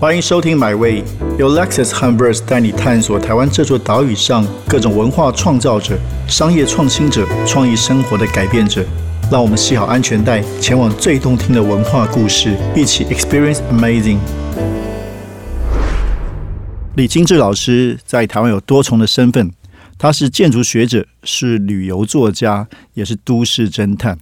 欢迎收听《My Way》，由 Lexus h u m b e r s 带你探索台湾这座岛屿上各种文化创造者、商业创新者、创意生活的改变者。让我们系好安全带，前往最动听的文化故事，一起 Experience Amazing。李金志老师在台湾有多重的身份，他是建筑学者，是旅游作家，也是都市侦探。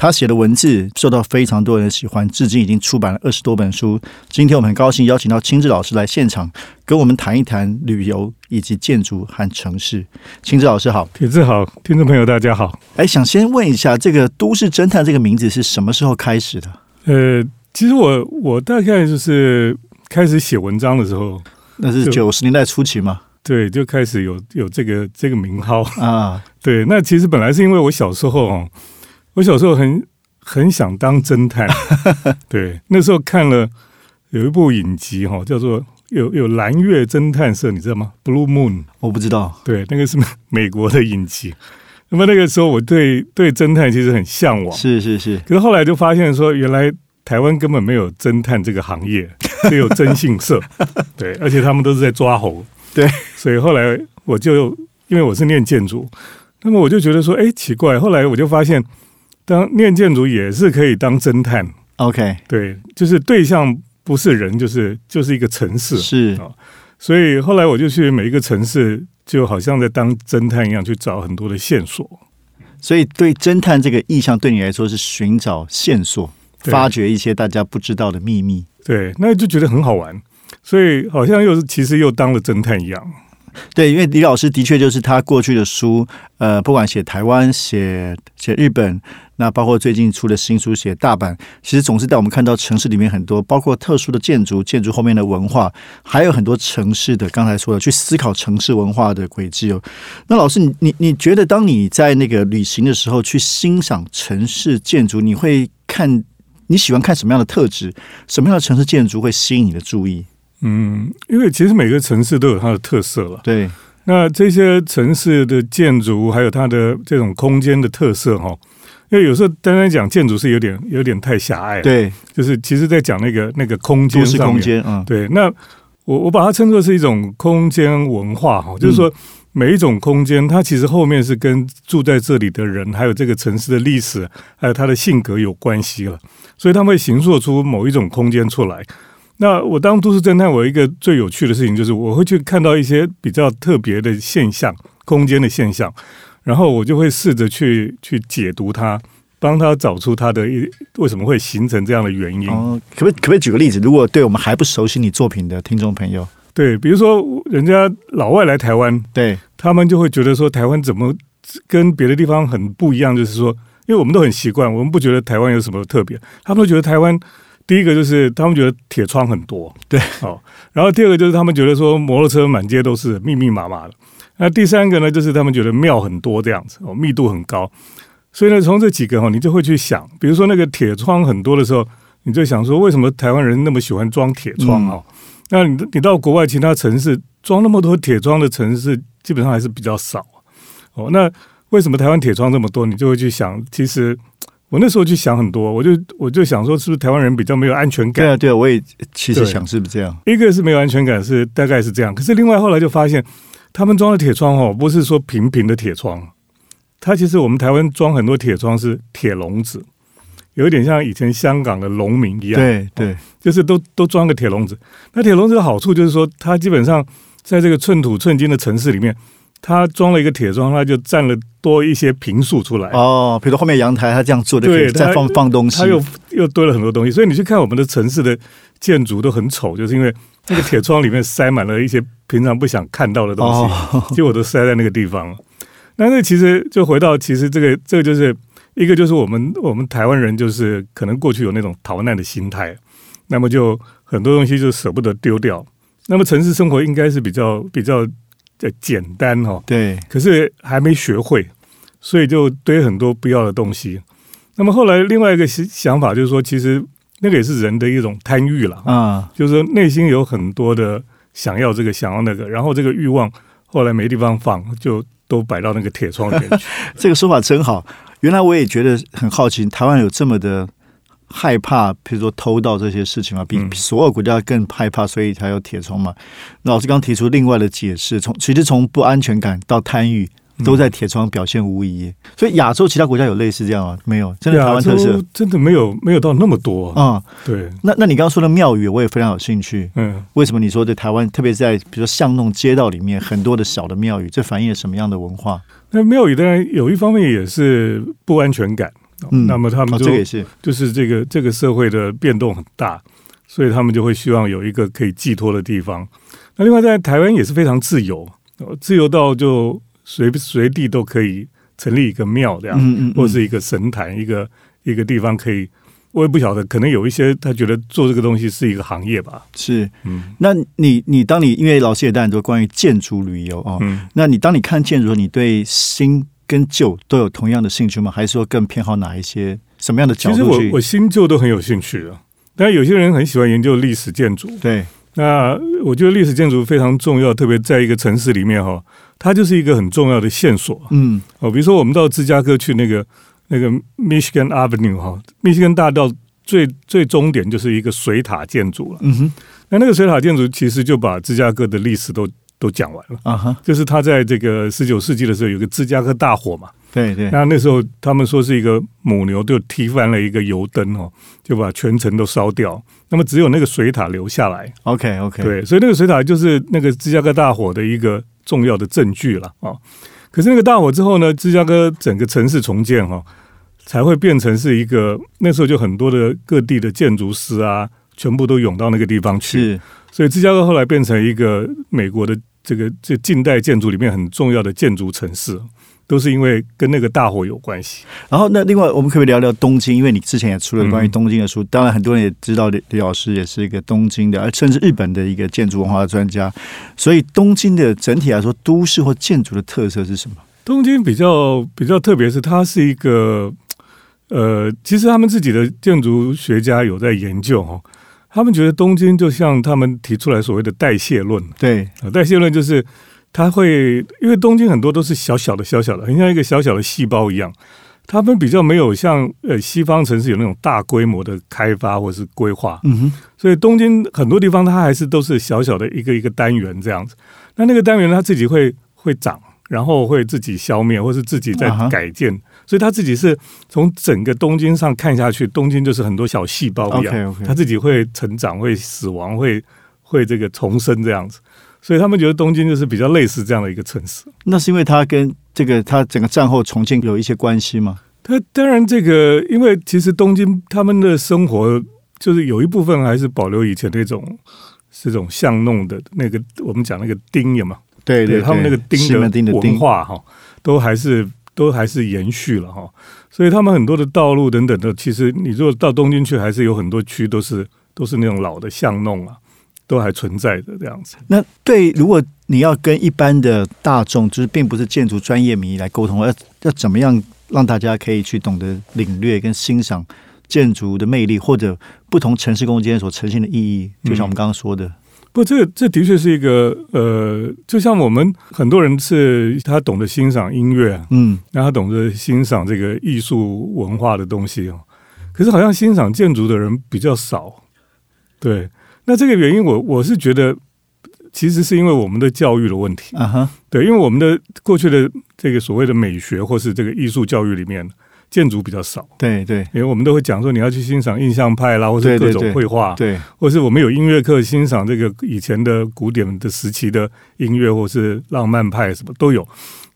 他写的文字受到非常多人的喜欢，至今已经出版了二十多本书。今天我们很高兴邀请到青志老师来现场，跟我们谈一谈旅游以及建筑和城市。青志老师好，铁志好，听众朋友大家好。哎，想先问一下，这个都市侦探这个名字是什么时候开始的？呃，其实我我大概就是开始写文章的时候，那是九十年代初期嘛？对，就开始有有这个这个名号啊。对，那其实本来是因为我小时候哦。我小时候很很想当侦探，对，那时候看了有一部影集哈，叫做有有蓝月侦探社，你知道吗？Blue Moon，我不知道，对，那个是美国的影集。那么那个时候我对对侦探其实很向往，是是是。可是后来就发现说，原来台湾根本没有侦探这个行业，只有征信社，对，而且他们都是在抓猴，对。所以后来我就因为我是念建筑，那么我就觉得说，哎，奇怪。后来我就发现。当念建筑也是可以当侦探，OK，对，就是对象不是人，就是就是一个城市，是啊，所以后来我就去每一个城市，就好像在当侦探一样，去找很多的线索。所以对侦探这个意向，对你来说是寻找线索，发掘一些大家不知道的秘密。对，那就觉得很好玩，所以好像又是其实又当了侦探一样。对，因为李老师的确就是他过去的书，呃，不管写台湾、写写日本。那包括最近出的新书写大阪，其实总是带我们看到城市里面很多，包括特殊的建筑、建筑后面的文化，还有很多城市的刚才说的去思考城市文化的轨迹哦。那老师，你你你觉得当你在那个旅行的时候去欣赏城市建筑，你会看你喜欢看什么样的特质？什么样的城市建筑会吸引你的注意？嗯，因为其实每个城市都有它的特色了。对，那这些城市的建筑还有它的这种空间的特色哈。因为有时候单单讲建筑是有点有点太狭隘了，对，就是其实在讲那个那个空间上面，嗯，对。那我我把它称作是一种空间文化哈，就是说每一种空间，它其实后面是跟住在这里的人，还有这个城市的历史，还有他的性格有关系了，所以他们会形塑出某一种空间出来。那我当都市侦探，我一个最有趣的事情就是我会去看到一些比较特别的现象，空间的现象。然后我就会试着去去解读它，帮他找出它的一为什么会形成这样的原因。哦，可不可以可不可以举个例子？如果对我们还不熟悉你作品的听众朋友，对，比如说人家老外来台湾，对他们就会觉得说台湾怎么跟别的地方很不一样？就是说，因为我们都很习惯，我们不觉得台湾有什么特别。他们都觉得台湾第一个就是他们觉得铁窗很多，对，哦，然后第二个就是他们觉得说摩托车满街都是密密麻麻的。那第三个呢，就是他们觉得庙很多这样子哦，密度很高，所以呢，从这几个哈，你就会去想，比如说那个铁窗很多的时候，你就想说，为什么台湾人那么喜欢装铁窗啊？那你你到国外其他城市装那么多铁窗的城市，基本上还是比较少哦。那为什么台湾铁窗这么多？你就会去想，其实我那时候去想很多，我就我就想说，是不是台湾人比较没有安全感？对啊，对啊，我也其实想是不是这样？一个是没有安全感，是大概是这样。可是另外后来就发现。他们装的铁窗哦，不是说平平的铁窗，它其实我们台湾装很多铁窗是铁笼子，有一点像以前香港的农民一样。对对，就是都都装个铁笼子。那铁笼子的好处就是说，它基本上在这个寸土寸金的城市里面，它装了一个铁窗，它就占了多一些平数出来。哦，比如后面阳台，它这样做的，对，再放放东西，它又又堆了很多东西。所以你去看我们的城市的建筑都很丑，就是因为那个铁窗里面塞满了一些。平常不想看到的东西，结果都塞在那个地方了。那那其实就回到，其实这个这个就是一个，就是我们我们台湾人就是可能过去有那种逃难的心态，那么就很多东西就舍不得丢掉。那么城市生活应该是比较比较呃简单哈，对。可是还没学会，所以就堆很多不要的东西。那么后来另外一个想想法就是说，其实那个也是人的一种贪欲了啊，就是说内心有很多的。想要这个，想要那个，然后这个欲望后来没地方放，就都摆到那个铁窗里面去。这个说法真好。原来我也觉得很好奇，台湾有这么的害怕，比如说偷盗这些事情嘛，比所有国家更害怕，所以才有铁窗嘛。老师刚提出另外的解释，从其实从不安全感到贪欲，都在铁窗表现无疑。所以亚洲其他国家有类似这样啊？没有，真的台湾特色真的没有没有到那么多。啊、对，那那你刚刚说的庙宇，我也非常有兴趣。嗯，为什么你说在台湾，特别是在比如说巷弄街道里面很多的小的庙宇，这反映了什么样的文化？那庙宇当然有一方面也是不安全感。哦嗯那么他们哦，这个也是，就是这个这个社会的变动很大，所以他们就会希望有一个可以寄托的地方。那另外在台湾也是非常自由，哦自由到就随随地都可以成立一个庙这样，嗯嗯，或是一个神坛，一个一个地方可以。我也不晓得，可能有一些他觉得做这个东西是一个行业吧。是。嗯那你你当你因为老师也带很多关于建筑旅游哦，嗯，那你当你看建筑，你对新跟旧都有同样的兴趣吗？还是说更偏好哪一些什么样的角其实？我我新旧都很有兴趣的，但有些人很喜欢研究历史建筑。对，那我觉得历史建筑非常重要，特别在一个城市里面哈，它就是一个很重要的线索嗯哦。比如说我们到芝加哥去那个那个 Michigan Avenue 哈，密西根大道最最终点就是一个水塔建筑了。嗯哼那那个水塔建筑其实就把芝加哥的历史都都讲完了。啊哈，就是它在这个十九世纪的时候有个芝加哥大火嘛，对对，那那时候他们说是一个母牛就踢翻了一个油灯哦，就把全城都烧掉，那么只有那个水塔留下来。OK OK，，对，所以那个水塔就是那个芝加哥大火的一个重要的证据了啊。可是那个大火之后呢，芝加哥整个城市重建哈、才会变成是一个那时候就很多的各地的建筑师啊，全部都涌到那个地方去，是。所以芝加哥后来变成一个美国的这个这近代建筑里面很重要的建筑城市，都是因为跟那个大火有关系。然后那另外我们可不可以聊聊东京？因为你之前也出了关于嗯东京的书，当然很多人也知道李李老师也是一个东京的，而甚至日本的一个建筑文化的专家。所以东京的整体来说，都市或建筑的特色是什么？东京比较比较特别，是它是一个呃，其实他们自己的建筑学家有在研究哦，他们觉得东京就像他们提出来所谓的代谢论，对，呃代谢论就是它会因为东京很多都是小小的小小的，很像一个小小的细胞一样。他们比较没有像呃西方城市有那种大规模的开发或是规划，嗯哼，所以东京很多地方它还是都是小小的一个一个单元这样子。那那个单元它自己会会长，然后会自己消灭，或是自己在改建，所以它自己是从整个东京上看下去，东京就是很多小细胞一样它自己会成长、会死亡、会会这个重生这样子。所以他们觉得东京就是比较类似这样的一个城市。那是因为它跟这个它整个战后重庆有一些关系吗？它当然这个，因为其实东京他们的生活就是有一部分还是保留以前那种这种巷弄的那个我们讲那个丁有嘛，对对，他们那个对西丁的门町的文化哈，都还是都还是延续了哈。所以他们很多的道路等等的，其实你如果到东京去，还是有很多区都是都是那种老的巷弄啊，都还存在的这样子。那对，如果你要跟一般的大众，就是并不是建筑专业迷来沟通，要要怎么样让大家可以去懂得领略跟欣赏建筑的魅力，或者不同城市空间所呈现的意义？就像我们刚刚说的，不，这个这的确是一个呃，就像我们很多人是他懂得欣赏音乐啊，嗯，那他懂得欣赏这个艺术文化的东西哦，可是好像欣赏建筑的人比较少。对，那这个原因我我是觉得，其实是因为我们的教育的问题。啊哈，对，因为我们的过去的这个所谓的美学或是这个艺术教育里面，建筑比较少，对对。因为我们都会讲说你要去欣赏印象派啦，或是各种绘画，对，或是我们有音乐课欣赏这个以前的古典的时期的音乐，或是浪漫派什么都有。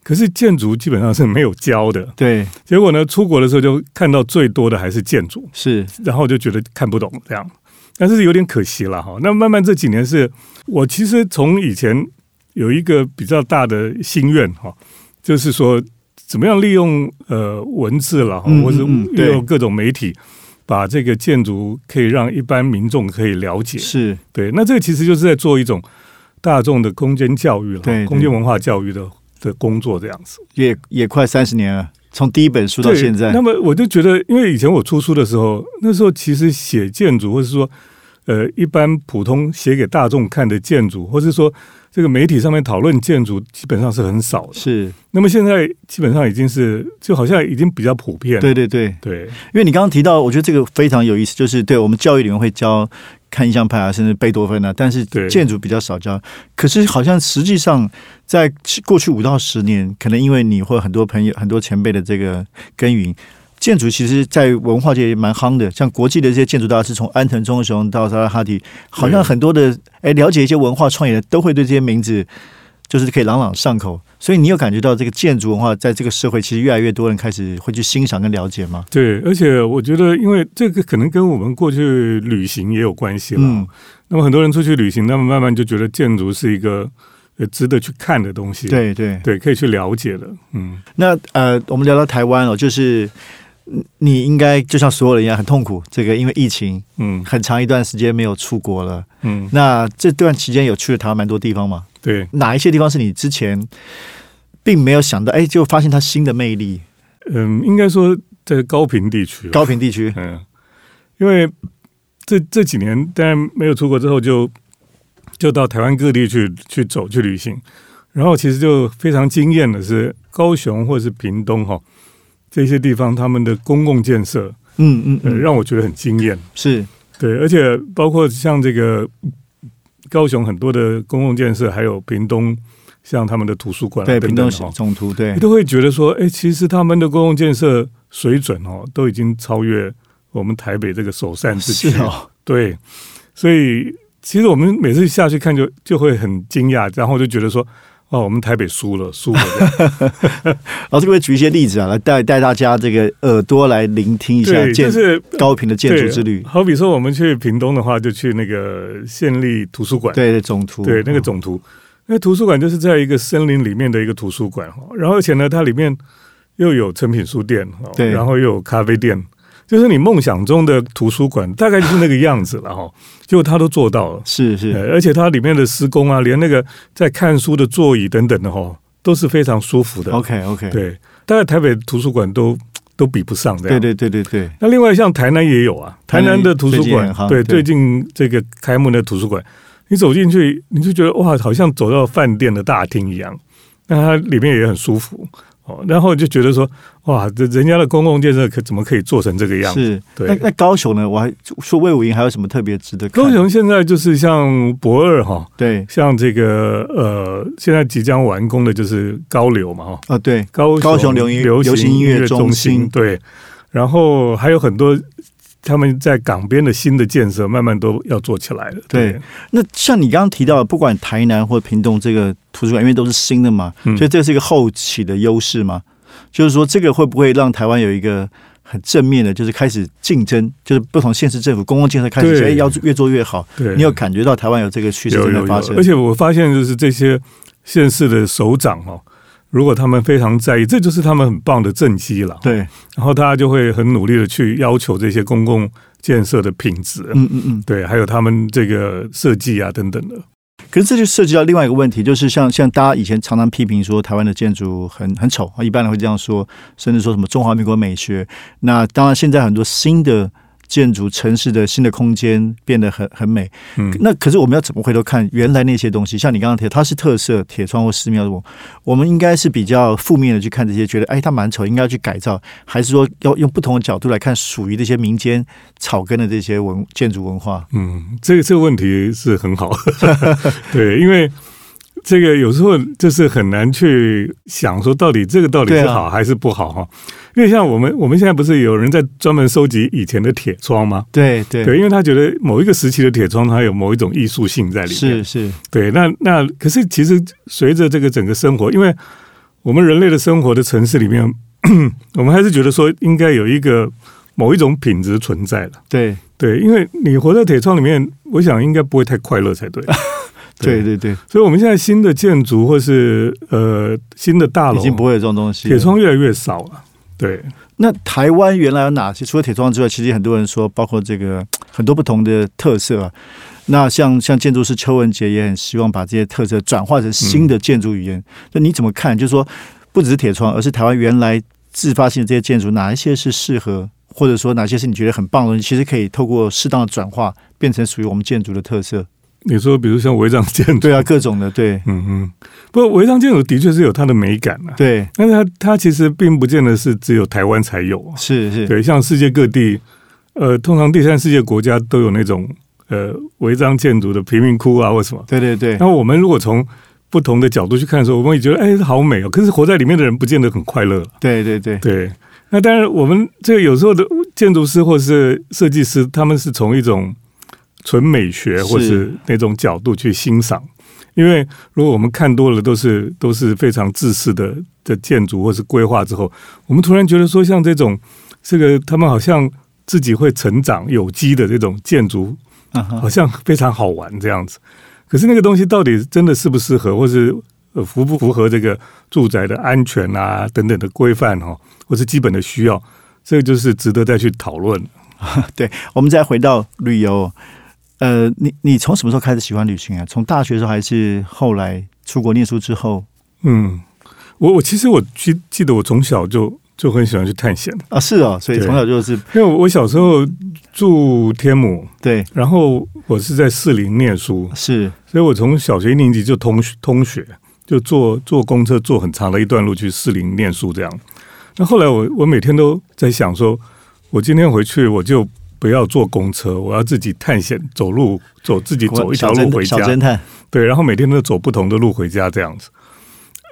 可是建筑基本上是没有教的，对，结果呢，出国的时候就看到最多的还是建筑，是，然后就觉得看不懂这样，但是有点可惜了哈。那慢慢这几年是我其实从以前有一个比较大的心愿哈，就是说怎么样利用呃文字了哈，嗯或是嗯嗯对利用各种媒体，把这个建筑可以让一般民众可以了解。是，对，那这个其实就是在做一种大众的空间教育了，对对空间文化教育的的工作这样子。也也快三十年了，从第一本书到现在那，么我就觉得，因为以前我出书的时候，那时候其实写建筑，或者说呃一般普通写给大众看的建筑，或是说这个媒体上面讨论建筑，基本上是很少的。是，那么现在基本上已经是就好像已经比较普遍。对对对，对，因为你刚刚提到，我觉得这个非常有意思，就是对我们教育里面会教看印象派啊，甚至贝多芬啊，但是建筑比较少教。可是好像实际上在过去五到十年，可能因为你或很多朋友、很多前辈的这个耕耘。建筑其实，在文化界也蛮夯的，像国际的这些建筑大师，从安藤忠雄到萨拉哈迪，好像很多的哎，了解一些文化创业的，都会对这些名字就是可以朗朗上口。所以你有感觉到这个建筑文化在这个社会，其实越来越多人开始会去欣赏跟了解吗？对，而且我觉得，因为这个可能跟我们过去旅行也有关系了。嗯那么很多人出去旅行，那么慢慢就觉得建筑是一个呃值得去看的东西。对对。对，可以去了解的。嗯，那呃，我们聊到台湾哦，就是嗯你应该就像所有人一样很痛苦，这个因为疫情嗯。很长一段时间没有出国了。嗯，那这段期间有去了台湾蛮多地方嘛？对，哪一些地方是你之前并没有想到，哎，就发现它新的魅力？嗯，应该说在高平地区，高平地区，嗯，因为这这几年当然没有出国之后就，就到台湾各地去去走去旅行，然后其实就非常惊艳的是高雄或是屏东哈这些地方他们的公共建设，呃，嗯嗯。嗯，让我觉得很惊艳。是。对，而且包括像这个高雄很多的公共建设，还有屏东像他们的图书馆、啊、对屏东等等哈总图，对。你都会觉得说，哎，其实他们的公共建设水准哦，都已经超越我们台北这个首善之区。是哦，对，所以其实我们每次下去看就就会很惊讶，然后就觉得说，哦，我们台北输了，输了。老师可不可以举一些例子啊，来带带大家这个耳朵来聆听一下对，建就是高频的建筑之旅。好比说，我们去屏东的话，就去那个县立图书馆。对对，总图，对，那个总图，那图书馆就是在一个森林里面的一个图书馆哈，然后而且呢，它里面又有成品书店哈，对然后又有咖啡店，就是你梦想中的图书馆，大概就是那个样子了哈。结果他都做到了，是是，呃而且它里面的施工啊，连那个在看书的座椅等等的哈，都是非常舒服的。OK OK，对，大概台北图书馆都都比不上这样。对对对对对，那另外像台南也有啊，台南的图书馆很夯，对，对最近这个开幕的图书馆，你走进去，你就觉得哇，好像走到饭店的大厅一样。那它里面也很舒服哦，然后就觉得说，哇，这人家的公共建设可怎么可以做成这个样子？是。对那那高雄呢？我还说魏武营还有什么特别值得？高雄现在就是像博二哈，对像这个呃，现在即将完工的就是高流嘛哈，啊对，高高雄流行流流行音乐中中心对，然后还有很多他们在港边的新的建设，慢慢都要做起来了。对那像你刚刚提到的，不管台南或屏东这个图书馆，因为都是新的嘛，嗯所以这是一个后起的优势嘛。就是说，这个会不会让台湾有一个很正面的，就是开始竞争，就是不同县市政府公共建设开始对哎要越做越好。对，你有感觉到台湾有这个趋势在发生？而且我发现就是这些县市的首长哦，如果他们非常在意，这就是他们很棒的政绩了。对，然后大家就会很努力的去要求这些公共建设的品质，嗯嗯嗯。对，还有他们这个设计啊等等的。可是这就涉及到另外一个问题，就是像像大家以前常常批评说台湾的建筑很很丑，一般人会这样说，甚至说什么中华民国美学。那当然，现在很多新的建筑、城市的新的空间变得很很美。嗯，那可是我们要怎么回头看原来那些东西？像你刚刚提，它是特色铁窗或寺庙，我我们应该是比较负面的去看这些，觉得哎它蛮丑，应该要去改造，还是说要用不同的角度来看属于这些民间草根的这些文建筑文化？嗯，这个这个问题是很好，对，因为这个有时候就是很难去想说到底这个到底是好还是不好哈。因为像我们我们现在不是有人在专门收集以前的铁窗吗？对对对，因为他觉得某一个时期的铁窗它有某一种艺术性在里面。是是，对，那那可是其实随着这个整个生活，因为我们人类的生活的城市里面，我们还是觉得说应该有一个某一种品质存在的。对对，因为你活在铁窗里面，我想应该不会太快乐才对。对对对，所以我们现在新的建筑或是呃新的大楼，已经不会有这种东西。铁窗越来越少了。对，那台湾原来有哪些？除了铁窗之外，其实很多人说，包括这个 很多不同的特色啊。那像像建筑师邱文杰也很希望把这些特色转化成新的建筑语言。那、你怎么看？就是说，不只是铁窗，而是台湾原来自发性的这些建筑，哪一些是适合或者说哪些是你觉得很棒的东西，其实可以透过适当的转化，变成属于我们建筑的特色。你说，比如像违章建筑，对啊，各种的，对，嗯嗯。不过违章建筑的确是有它的美感啊，对，但是它它其实并不见得是只有台湾才有啊，是是，对，像世界各地，呃，通常第三世界国家都有那种呃违章建筑的贫民窟啊，或什么，对对对。那我们如果从不同的角度去看的时候，我们也觉得哎，好美哦。可是活在里面的人不见得很快乐。对对对对。那当然，我们这个有时候的建筑师或是设计师，他们是从一种纯美学或是那种角度去欣赏。因为如果我们看多了都是都是非常自私的的建筑或是规划之后，我们突然觉得说，像这种这个他们好像自己会成长有机的这种建筑，好像非常好玩这样子。可是那个东西到底真的适不适合，或是符不符合这个住宅的安全啊等等的规范哈，或是基本的需要，这个就是值得再去讨论。对，我们再回到旅游，呃，你你从什么时候开始喜欢旅行啊？从大学时候还是后来出国念书之后？嗯，我我其实我记记得我从小就。就很喜欢去探险啊，是哦，所以从小就是，因为我小时候住天母，对，然后我是在士林念书，是，所以我从小学一年级就通通学，就坐坐公车坐很长的一段路去士林念书，这样。那后来我我每天都在想说，我今天回去我就不要坐公车，我要自己探险，走路走自己走一条路回家，小侦探，对，然后每天都走不同的路回家，这样子。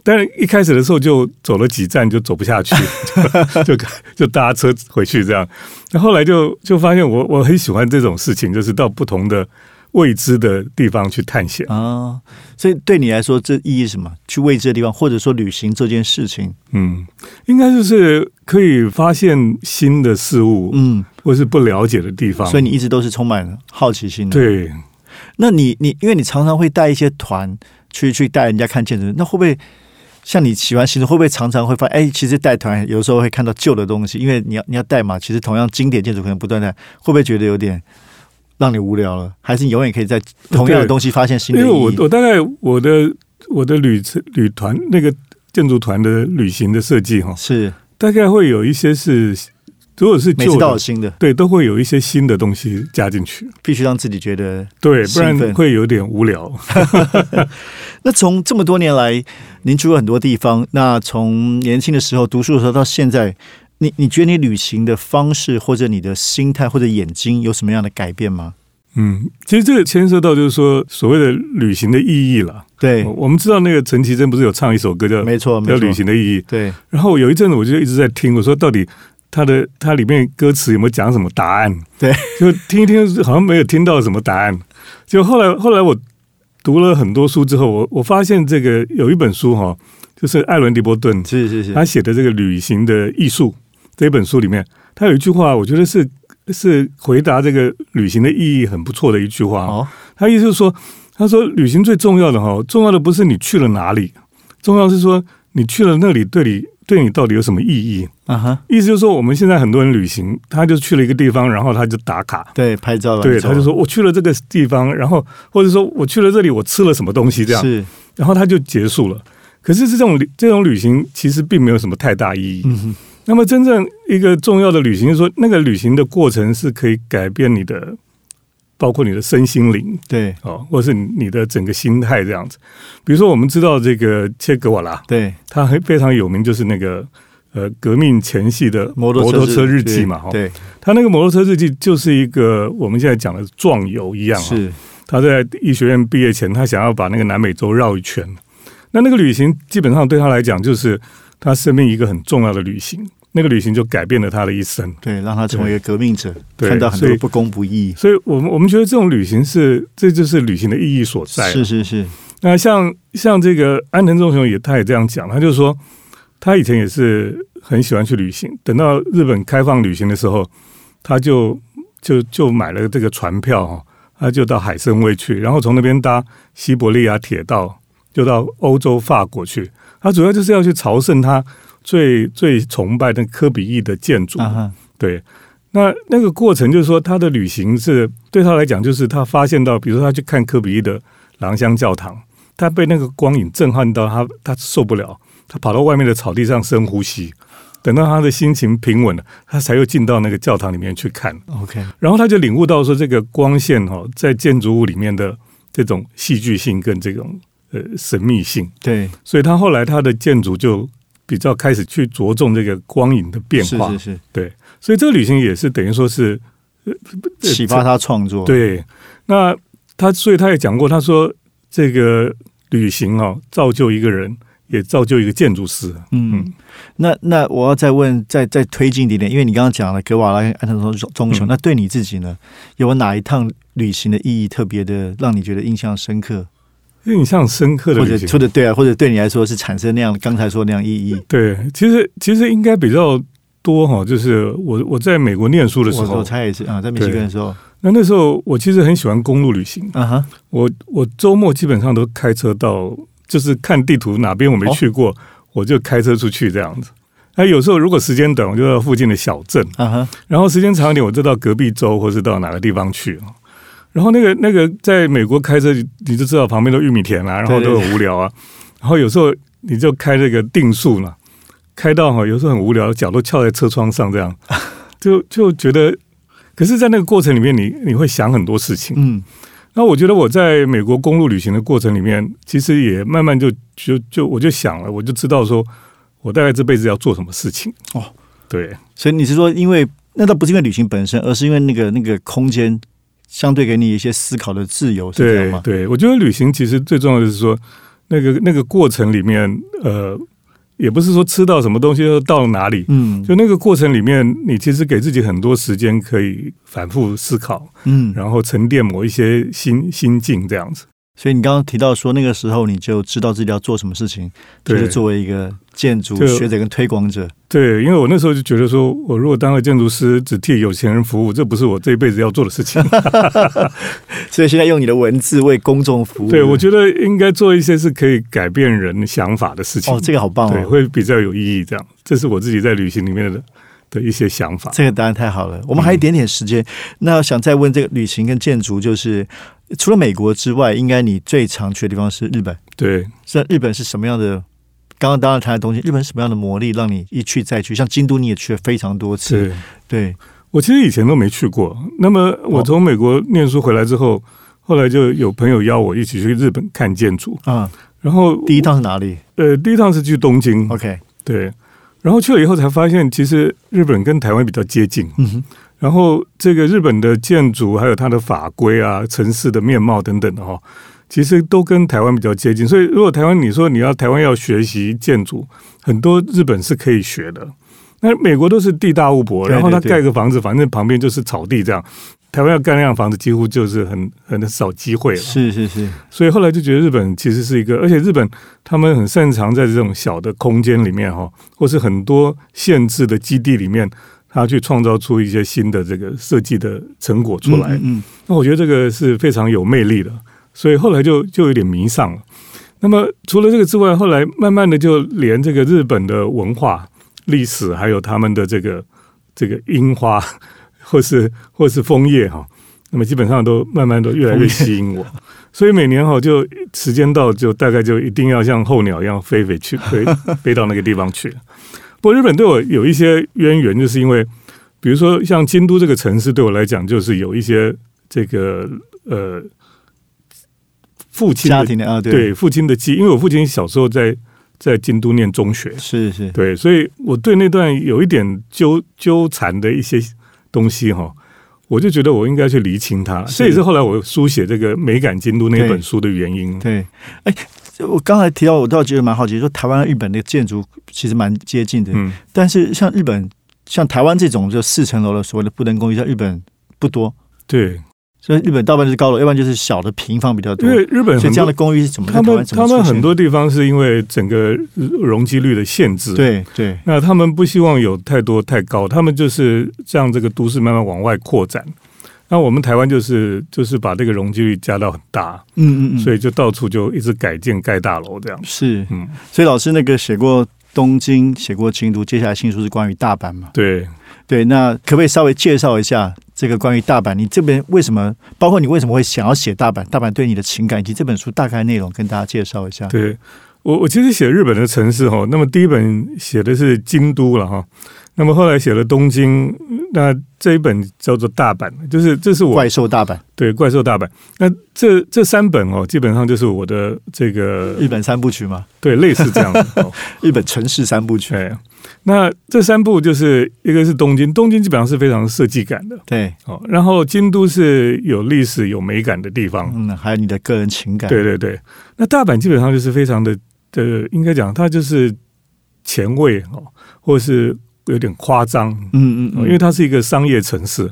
但是一开始的时候就走了几站就走不下去，就就搭车回去这样。那后来就就发现我我很喜欢这种事情，就是到不同的未知的地方去探险啊。所以对你来说，这意义什么？去未知的地方，或者说旅行这件事情，嗯，应该就是可以发现新的事物，嗯，或是不了解的地方。所以你一直都是充满了好奇心的。对，那你你因为你常常会带一些团去去带人家看建筑，那会不会？像你喜欢新的，会不会常常会发现？哎，其实带团有时候会看到旧的东西，因为你要你要带嘛。其实同样经典建筑可能不断的，会不会觉得有点让你无聊了？还是你永远可以在同样的东西发现新的？因为我我大概我的我的旅程旅团那个建筑团的旅行的设计哈，是大概会有一些是。如果是旧的新的，对，都会有一些新的东西加进去，必须让自己觉得对，不然会有点无聊。那从这么多年来，您住过很多地方，那从年轻的时候读书的时候到现在，你你觉得你旅行的方式或者你的心态或者眼睛有什么样的改变吗？嗯，其实这个牵涉到就是说所谓的旅行的意义了。对，我们知道那个陈绮贞不是有唱一首歌叫没错，叫旅行的意义。对，然后有一阵子我就一直在听，我说到底。他的他里面歌词有没有讲什么答案？对，就听一听，好像没有听到什么答案。就后来后来我读了很多书之后，我我发现这个有一本书哈，就是艾伦·迪波顿是是是，他写的这个旅行的艺术这本书里面，他有一句话，我觉得是是回答这个旅行的意义很不错的一句话。哦，他意思是说，他说旅行最重要的哈，重要的不是你去了哪里，重要是说你去了那里对你。对你到底有什么意义？啊哈，意思就是说，我们现在很多人旅行，他就去了一个地方，然后他就打卡，对，拍照，对，他就说我去了这个地方，然后或者说我去了这里，我吃了什么东西，这样是，然后他就结束了。可是这种这种旅行其实并没有什么太大意义。嗯那么真正一个重要的旅行，是说那个旅行的过程是可以改变你的。包括你的身心灵，对，哦，或者是你的整个心态这样子。比如说，我们知道这个切格瓦拉，对，他很非常有名，就是那个呃革命前夕的摩托车日记嘛，哈，对，他那个摩托车日记就是一个我们现在讲的壮游一样，是。他在医学院毕业前，他想要把那个南美洲绕一圈，那那个旅行基本上对他来讲，就是他生命一个很重要的旅行。那个旅行就改变了他的一生，对，让他成为一个革命者，看到很多不公不义。所以，我们我们觉得这种旅行是，这就是旅行的意义所在。是是是。那像像这个安藤忠雄也，他也这样讲，他就说，他以前也是很喜欢去旅行。等到日本开放旅行的时候，他就就就买了这个船票哈，他就到海参崴去，然后从那边搭西伯利亚铁道，就到欧洲法国去。他主要就是要去朝圣他。最最崇拜的科比意的建筑，对，那那个过程就是说，他的旅行是对他来讲，就是他发现到，比如说他去看科比意的廊香教堂，他被那个光影震撼到，他他受不了，他跑到外面的草地上深呼吸，等到他的心情平稳了，他才又进到那个教堂里面去看。OK，然后他就领悟到说，这个光线哈、哦，在建筑物里面的这种戏剧性跟这种呃神秘性，对，所以他后来他的建筑就比较开始去着重这个光影的变化。是是是，对，所以这个旅行也是等于说是启发他创作。，对。那他所以他也讲过，他说这个旅行哦，造就一个人，也造就一个建筑师。嗯，那那我要再问，再再推进一点点，因为你刚刚讲了格瓦拉跟安藤忠忠雄，嗯那对你自己呢，有哪一趟旅行的意义特别的，让你觉得印象深刻，印象深刻的或者旅行。或者对啊，或者对你来说是产生那样刚才说那样意义？对，其实其实应该比较多哈，就是我我在美国念书的时候我我，猜也是啊，在美西根的时候，那那时候我其实很喜欢公路旅行，啊哈，我我周末基本上都开车到，就是看地图哪边我没去过，我就开车出去这样子。那有时候如果时间短，我就到附近的小镇，啊哈，然后时间长一点，我就到隔壁州或是到哪个地方去。然后那个那个在美国开车，你就知道旁边都玉米田啊，然后都很无聊啊。然后有时候你就开那个定速嘛，开到哈，有时候很无聊，脚都翘在车窗上，这样 就就觉得。可是，在那个过程里面，你你会想很多事情。嗯，那我觉得我在美国公路旅行的过程里面，其实也慢慢就就就我就想了，我就知道说我大概这辈子要做什么事情。哦，对所以你是说，因为那倒不是因为旅行本身，而是因为那个那个空间相对给你一些思考的自由，是这样吗？对对，我觉得旅行其实最重要的是说，那个那个过程里面，呃，也不是说吃到什么东西就到哪里，嗯就那个过程里面，你其实给自己很多时间可以反复思考，嗯，然后沉淀某一些心心境这样子。所以你刚刚提到说，那个时候你就知道自己要做什么事情，就是作为一个建筑学者跟推广者。对，因为我那时候就觉得说，我如果当个建筑师，只替有钱人服务，这不是我这一辈子要做的事情。所以现在用你的文字为公众服务。对，我觉得应该做一些是可以改变人想法的事情。哦，这个好棒对，哦，会比较有意义。这样，这是我自己在旅行里面的的一些想法。这个答案太好了。我们还有一点点时间，那想再问这个旅行跟建筑，就是除了美国之外，应该你最常去的地方是日本。对，在日本是什么样的？刚刚当然谈的东西，日本是什么样的魔力让你一去再去？像京都你也去了非常多次，对，我其实以前都没去过。那么我从美国念书回来之后，后来就有朋友邀我一起去日本看建筑。啊、然后第一趟是哪里呃，第一趟是去东京，？OK，对。然后去了以后才发现，其实日本跟台湾比较接近。然后这个日本的建筑还有它的法规啊、城市的面貌等等的哈，其实都跟台湾比较接近。所以如果台湾你说你要台湾要学习建筑，很多日本是可以学的。那美国都是地大物博，然后它对对盖个房子，反正旁边就是草地这样。台湾要盖那样房子，几乎就是很很少机会了。是是是，所以后来就觉得日本其实是一个，而且日本他们很擅长在这种小的空间里面哈，或是很多限制的基地里面，他去创造出一些新的这个设计的成果出来。嗯嗯那我觉得这个是非常有魅力的，所以后来就就有点迷上了。那么除了这个之外，后来慢慢的就连这个日本的文化、历史，还有他们的这个这个樱花，或是或是枫叶哈，那么基本上都慢慢都越来越吸引我。所以每年哈，就时间到，就大概就一定要像候鸟一样飞飞去飞 飞到那个地方去。不过日本对我有一些渊源，就是因为比如说像京都这个城市，对我来讲就是有一些这个呃父亲家庭的啊，对，对父亲的记忆，因为我父亲小时候在在京都念中学，是是，对，所以我对那段有一点纠纠缠的一些东西哈，我就觉得我应该去厘清它。是。这也是后来我书写这个《美感京都》那本书的原因。对，哎，我刚才提到，我倒觉得蛮好奇，说台湾、日本的建筑其实蛮接近的，嗯，但是像日本、像台湾这种就四层楼的所谓的不能公寓，在日本不多，对，所以日本大半就是高楼，要不然就是小的平房比较多因。为日本所以这样的公寓是怎么在他们他们很多地方是因为整个容积率的限制，，对对那他们不希望有太多太高，他们就是让这个都市慢慢往外扩展。那我们台湾就是就是把这个容积率加到很大，嗯嗯嗯，所以就到处就一直改建盖大楼这样。是，嗯，所以老师那个写过东京，写过京都，接下来新书是关于大阪嘛？对，对，那可不可以稍微介绍一下这个关于大阪？你这边为什么，包括你为什么会想要写大阪？大阪对你的情感以及这本书大概内容，跟大家介绍一下。对，我我其实写日本的城市哈，那么第一本写的是京都了哈，那么后来写了东京，那这一本叫做大阪，就是这是我怪兽大阪，对怪兽大阪。那这这三本哦，基本上就是我的这个日本三部曲嘛，对，类似这样。的、哦。日本城市三部曲，对，那这三部就是一个是东京，东京基本上是非常设计感的。对，哦，然后京都是有历史有美感的地方，嗯，还有你的个人情感，对对对。那大阪基本上就是非常的的，应该讲它就是前卫哦，或者是有点夸张，嗯嗯因为它是一个商业城市。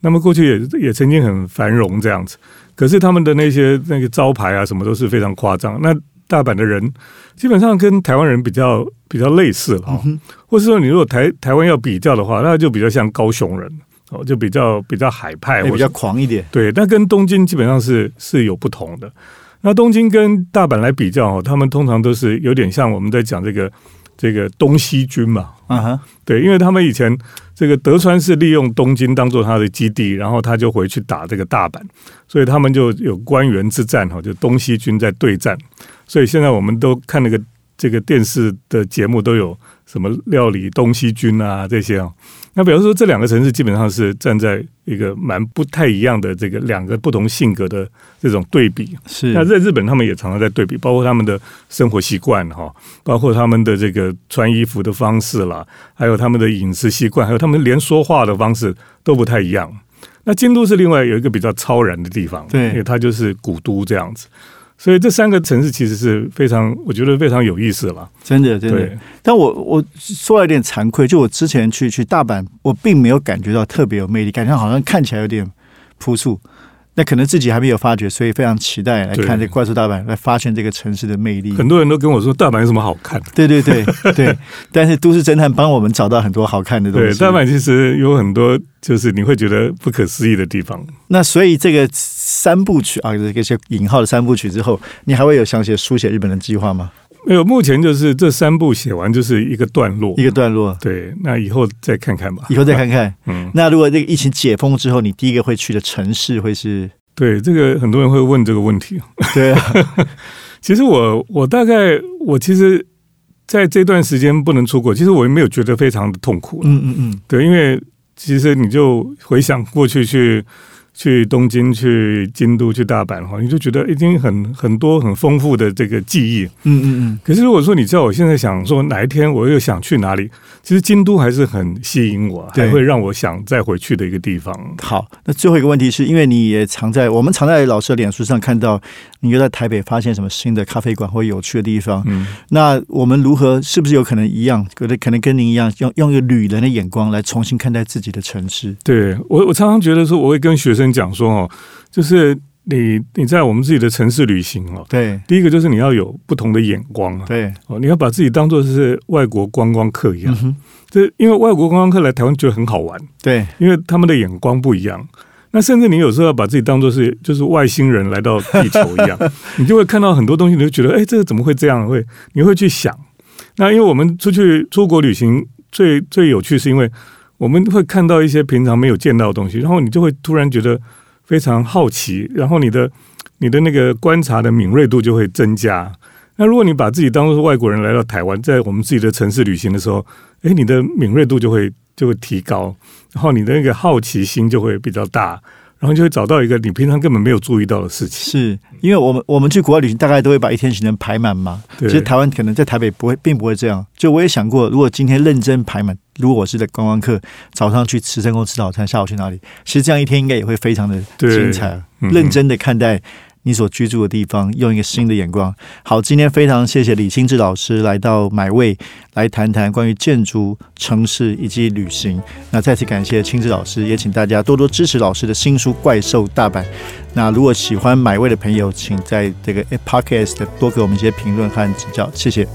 那么过去也也曾经很繁荣这样子，可是他们的那些那个招牌啊什么都是非常夸张。那大阪的人基本上跟台湾人比较比较类似了、哦，或是说你如果台台湾要比较的话，那就比较像高雄人哦，就比较比较海派，比较狂一点，对，但跟东京基本上是是有不同的。那东京跟大阪来比较哦，他们通常都是有点像我们在讲这个这个东西军嘛，嗯哼，对，因为他们以前这个德川是利用东京当做他的基地，然后他就回去打这个大阪，所以他们就有官员之战哈，就东西军在对战。所以现在我们都看那个这个电视的节目都有什么料理东西军啊这些啊。那比方说这两个城市基本上是站在一个蛮不太一样的这个两个不同性格的这种对比。是那在日本，他们也常常在对比，包括他们的生活习惯哈，包括他们的这个穿衣服的方式啦，还有他们的饮食习惯，还有他们连说话的方式都不太一样。那京都是另外有一个比较超然的地方，对因为它就是古都这样子，所以这三个城市其实是非常，我觉得非常有意思了。真的真的。，但我我说来有点惭愧，就我之前去去大阪，我并没有感觉到特别有魅力，感觉好像看起来有点朴素。那可能自己还没有发觉，所以非常期待来看这对怪兽大阪，来发现这个城市的魅力。很多人都跟我说大阪有什么好看的？对对对 对，但是都市侦探帮我们找到很多好看的东对，西。大阪其实有很多就是你会觉得不可思议的地方。那所以这个三部曲啊，这个些引号的三部曲之后，你还会有想写书写日本的计划吗？没有，目前就是这三部写完就是一个段落一。个段落，对，那以后再看看吧。以后再看看。嗯，那如果这个疫情解封之后，你第一个会去的城市会是？对，这个很多人会问这个问题。对啊，其实我我大概我其实在这段时间不能出国，其实我也没有觉得非常的痛苦。嗯嗯嗯，对，因为其实你就回想过去去去东京、去京都、去大阪的话，你就觉得已经很很多很丰富的这个记忆。嗯嗯嗯，可是如果说你知道我现在想说哪一天我又想去哪里，其实京都还是很吸引我，对还会让我想再回去的一个地方。好。那最后一个问题是因为你也常在我们常在老师的脸书上看到，你又在台北发现什么新的咖啡馆或有趣的地方。嗯，那我们如何是不是有可能一样，可能可能跟您一样，用用一个旅人的眼光来重新看待自己的城市？对我我常常觉得说，我会跟学生讲说哦，就是你你在我们自己的城市旅行哦，对第一个就是你要有不同的眼光啊，对，哦，你要把自己当做是外国观光客一样嗯。这因为外国观光客来台湾觉得很好玩，对因为他们的眼光不一样。那甚至你有时候要把自己当做是就是外星人来到地球一样，你就会看到很多东西，你就觉得哎，这个怎么会这样？会你会去想。那因为我们出去出国旅行最最有趣，是因为我们会看到一些平常没有见到的东西，然后你就会突然觉得非常好奇，然后你的你的那个观察的敏锐度就会增加。那如果你把自己当做是外国人来到台湾，在我们自己的城市旅行的时候，哎，你的敏锐度就会就会提高，然后你的那个好奇心就会比较大，然后就会找到一个你平常根本没有注意到的事情。是因为我们我们去国外旅行，大概都会把一天行程排满嘛。其实台湾可能在台北不会，并不会这样。就我也想过，如果今天认真排满，如果我是在观光客，早上去慈圣宫吃早餐，下午去哪里？其实这样一天应该也会非常的精彩。嗯认真的看待你所居住的地方，用一个新的眼光。好，今天非常谢谢李清志老师来到买位来谈谈关于建筑、城市以及旅行。那再次感谢清志老师，也请大家多多支持老师的新书《怪兽大阪》。那如果喜欢买位的朋友，请在这个 Podcast 多给我们一些评论和指教，谢谢。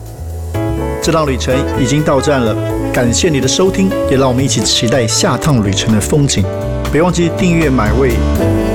这趟旅程已经到站了，感谢你的收听，也让我们一起期待下趟旅程的风景。别忘记订阅买位。